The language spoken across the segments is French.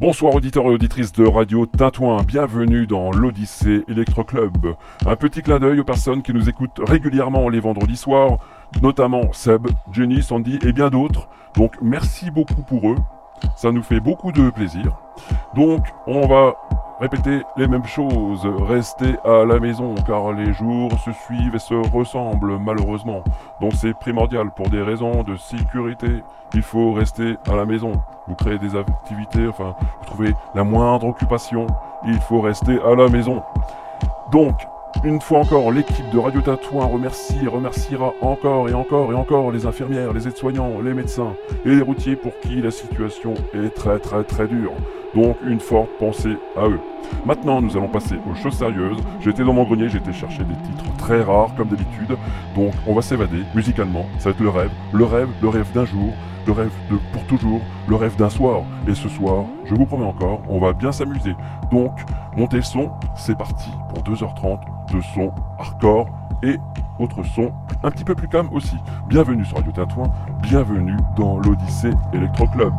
Bonsoir auditeurs et auditrices de Radio Tintouin, bienvenue dans l'Odyssée Electro Club. Un petit clin d'œil aux personnes qui nous écoutent régulièrement les vendredis soirs, notamment Seb, Jenny, Sandy et bien d'autres. Donc merci beaucoup pour eux, ça nous fait beaucoup de plaisir. Donc on va répéter les mêmes choses, rester à la maison car les jours se suivent et se ressemblent malheureusement. Donc c'est primordial pour des raisons de sécurité. Il faut rester à la maison. Vous créez des activités, enfin, vous trouvez la moindre occupation. Il faut rester à la maison. Donc, une fois encore, l'équipe de Radio Tatouin remercie et remerciera encore et encore et encore les infirmières, les aides-soignants, les médecins et les routiers pour qui la situation est très très très dure. Donc une forte pensée à eux. Maintenant, nous allons passer aux choses sérieuses. J'étais dans mon grenier, été chercher des titres très rares comme d'habitude. Donc on va s'évader musicalement. Ça va être le rêve, le rêve, le rêve d'un jour, le rêve de pour toujours, le rêve d'un soir. Et ce soir, je vous promets encore, on va bien s'amuser. Donc, montez le son, c'est parti pour 2h30 de son hardcore et autres sons un petit peu plus calmes aussi. Bienvenue sur Radio Tatouin, bienvenue dans l'Odyssée Electro Club.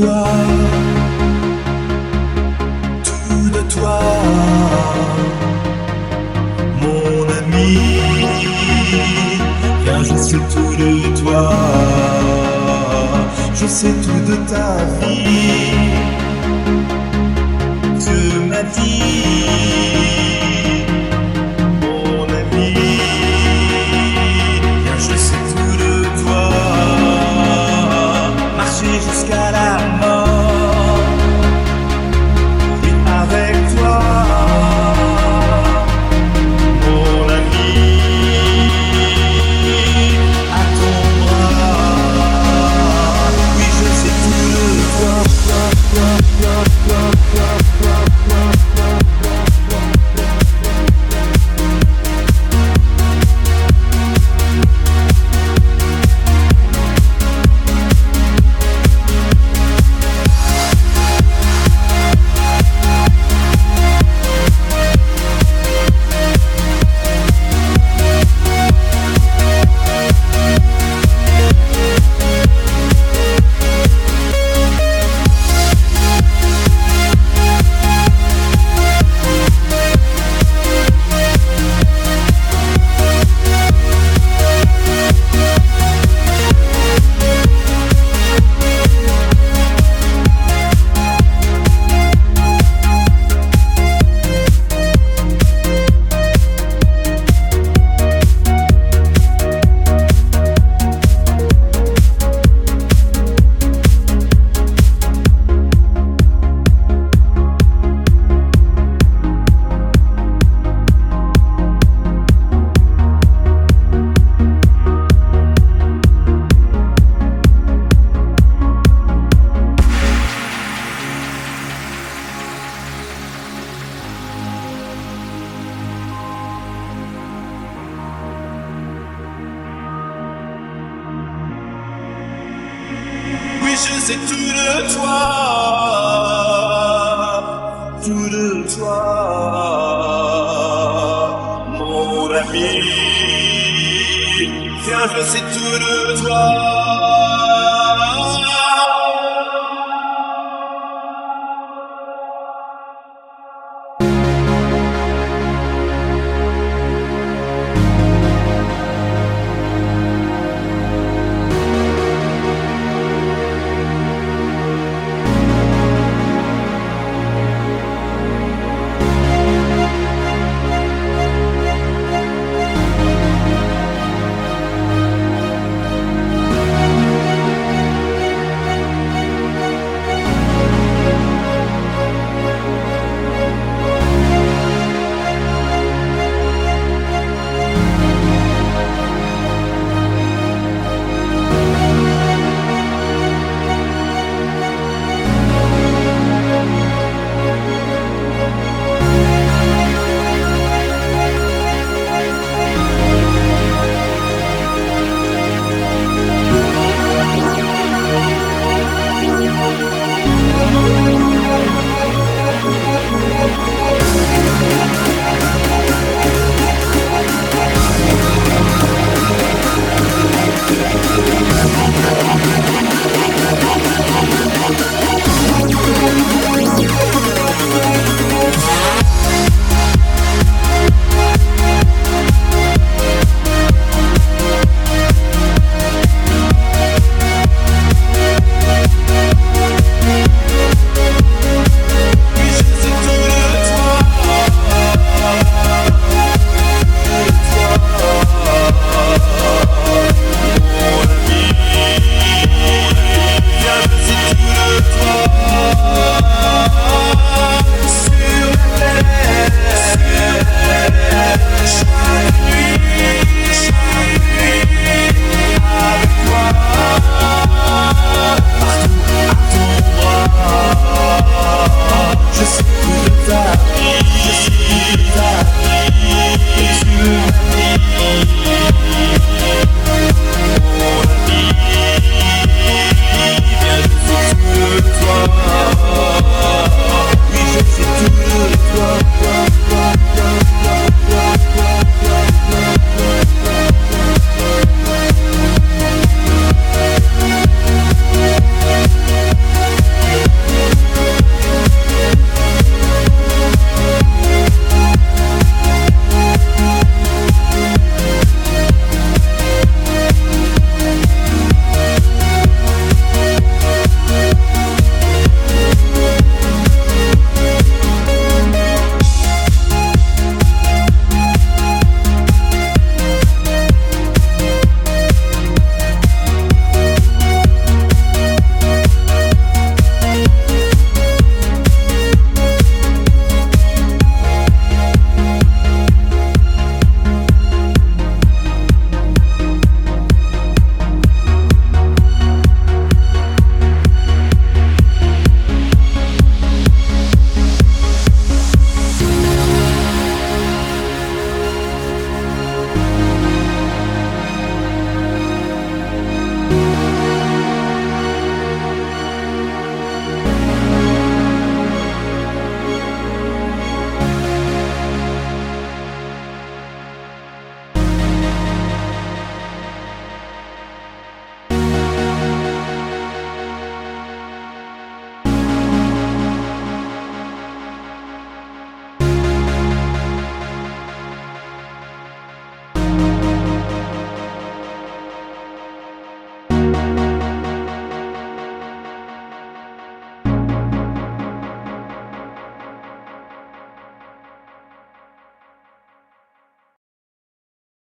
soir.